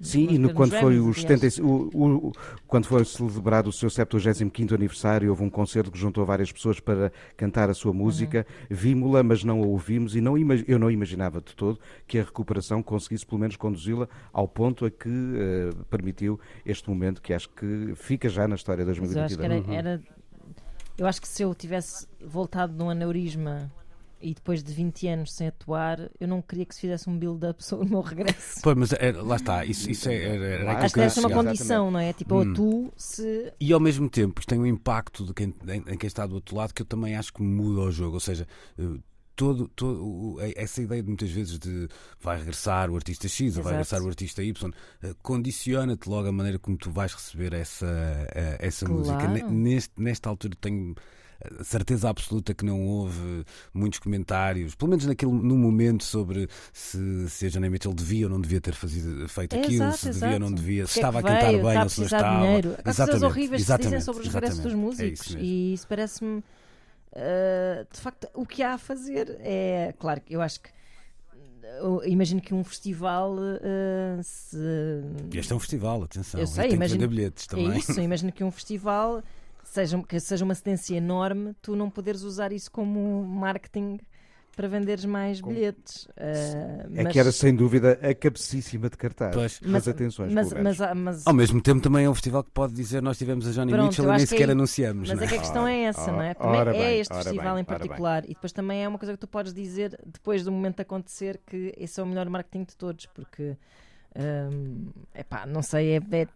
Sim, e no, quando, foi o 70, o, o, quando foi celebrado o seu 75 aniversário, houve um concerto que juntou várias pessoas para cantar a sua música. Uhum. Vimos-la, mas não a ouvimos e não, eu não imaginava de todo que a recuperação conseguisse pelo menos conduzi-la ao ponto a que uh, permitiu este momento que acho que fica já na história de 2022. Mas eu acho que era, era eu acho que se eu tivesse voltado num aneurisma e depois de 20 anos sem atuar, eu não queria que se fizesse um build-up sobre o meu regresso. Pois, mas é, lá está, isso, isso é. é, é Acho que deve ser uma condição, não é? Tipo, hum. ou tu se. E ao mesmo tempo, isto tem um impacto de quem, em, em quem está do outro lado que eu também acho que muda o jogo. Ou seja, eh, todo, todo, essa ideia de muitas vezes de vai regressar o artista X Exato. ou vai regressar o artista Y eh, condiciona-te logo a maneira como tu vais receber essa, eh, essa claro. música. Neste, nesta altura tenho certeza absoluta que não houve muitos comentários, pelo menos naquele, no momento, sobre se, se a Jana Mitchell devia ou não devia ter fazido, feito é, aquilo, exato, se devia ou não devia, se que estava é a cantar veio, bem ou se não estava. Dinheiro. Há coisas horríveis que se dizem sobre os regressos dos músicos é e isso parece-me. Uh, de facto, o que há a fazer é. Claro que eu acho que eu imagino que um festival uh, se... Este é um festival, atenção. Eu sei, imagino, bilhetes também. É isso, imagino que um festival seja, que seja uma cedência enorme, tu não poderes usar isso como marketing para venderes mais bilhetes. Uh, é mas... que era sem dúvida a cabecíssima de cartaz. Pois. Mas, atenções, mas, mas, mas, Ao mesmo tempo também é um festival que pode dizer nós tivemos a Johnny Pronto, Mitchell e nem sequer é... anunciamos. Mas é? é que a questão é essa, não é? Também é este festival bem, em particular. E depois também é uma coisa que tu podes dizer depois do momento acontecer que esse é o melhor marketing de todos, porque um, epá, não sei, é, é,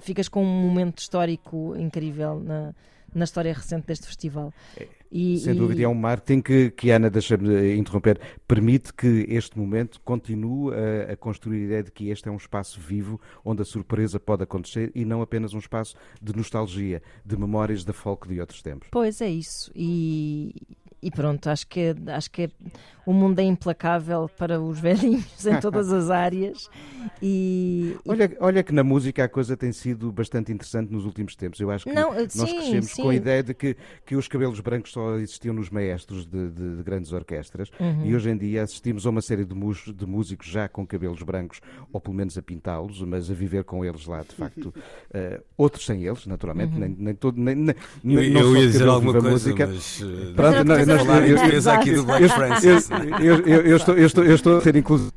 ficas com um momento histórico incrível na na história recente deste festival. É, e, Sem dúvida, e... é um marketing que, que Ana, deixa-me interromper, permite que este momento continue a, a, construir a ideia de que este é um espaço vivo onde a surpresa pode acontecer e não apenas um espaço de nostalgia, de memórias da folk de outros tempos. Pois é isso. E, e pronto, acho que, é, acho que é, o mundo é implacável para os velhinhos em todas as áreas. E, olha, olha que na música a coisa tem sido bastante interessante nos últimos tempos. Eu acho que Não, nós sim, crescemos sim. com a ideia de que, que os cabelos brancos só existiam nos maestros de, de- de grandes orquestras Uhum. e hoje em dia assistimos a uma série de, mus- de músicos já com cabelos brancos, ou pelo menos a pintá-los, mas a viver com eles lá, de facto. Eh, outros sem eles, naturalmente, Uhum. nem, nem todo. Nem, nem, Eu, não eu só ia dizer alguma coisa, música. mas. eh, Pronto, Mas não, nós- falar em eu- defesa aqui do Black Francis. eu, eu- eu estou, eu, estou, eu estou a ser inclusivo.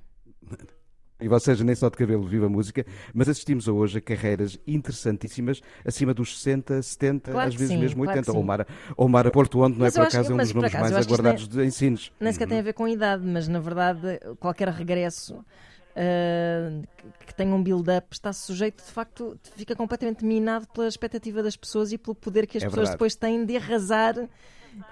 E seja, nem só de cabelo viva a música, mas assistimos a hoje a carreiras interessantíssimas acima dos 60, 70, Claro às vezes sim, mesmo claro 80. que Ou. Mara, ou Mara Porto Onde, não é Mas por eu acho- acaso, é um dos por nomes acaso, mais aguardados de ensinos. Nem sequer tem a ver com idade, mas na verdade qualquer regresso ah, que- tenha um build-up está sujeito, de facto, fica completamente minado pela expectativa das pessoas e pelo poder que as É pessoas verdade. depois têm de arrasar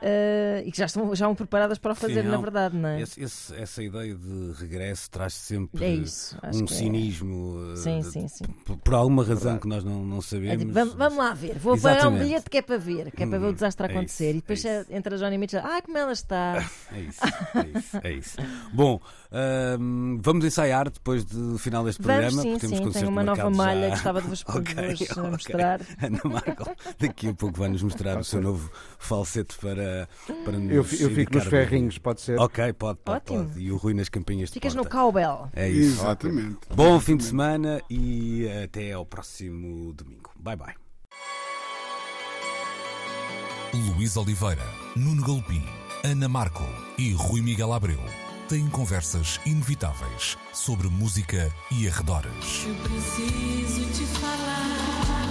ah, e que já estão, já estão preparadas para o fazer, Sim, na verdade, não é? Esse- esse- essa ideia de regresso traz sempre É isso. Um é. cinismo. eh, Sim, de- sim, sim. Por, por alguma razão que nós não, não É sabemos. tipo, vamos, vamos lá ver, vou pagar um Exatamente. bilhete que é para ver, que é para ver o Hum, desastre a é acontecer. isso, e depois é entra Johnny Mitchell, ai como ela está. É isso, é isso, é isso. Bom, vamos ensaiar depois do final deste Vamos, programa. sim, porque temos sim, tenho uma nova malha já. que gostava de vos, Ok, vos, eh, ok. mostrar. Ana Markel, daqui a pouco vai-nos mostrar o seu novo falsete para, para nos Eu, eu fico nos ferrinhos, pode ser? Ok, pode, pode, Ótimo. pode. E o Rui nas campinhas de Ficas no cowbell. É isso. Exatamente. Bom fim de semana e até ao próximo domingo. Bye bye. Luís Oliveira, Nuno Galopim, Ana Marco e Rui Miguel Abreu têm conversas inevitáveis sobre música e arredores. Eu preciso te falar.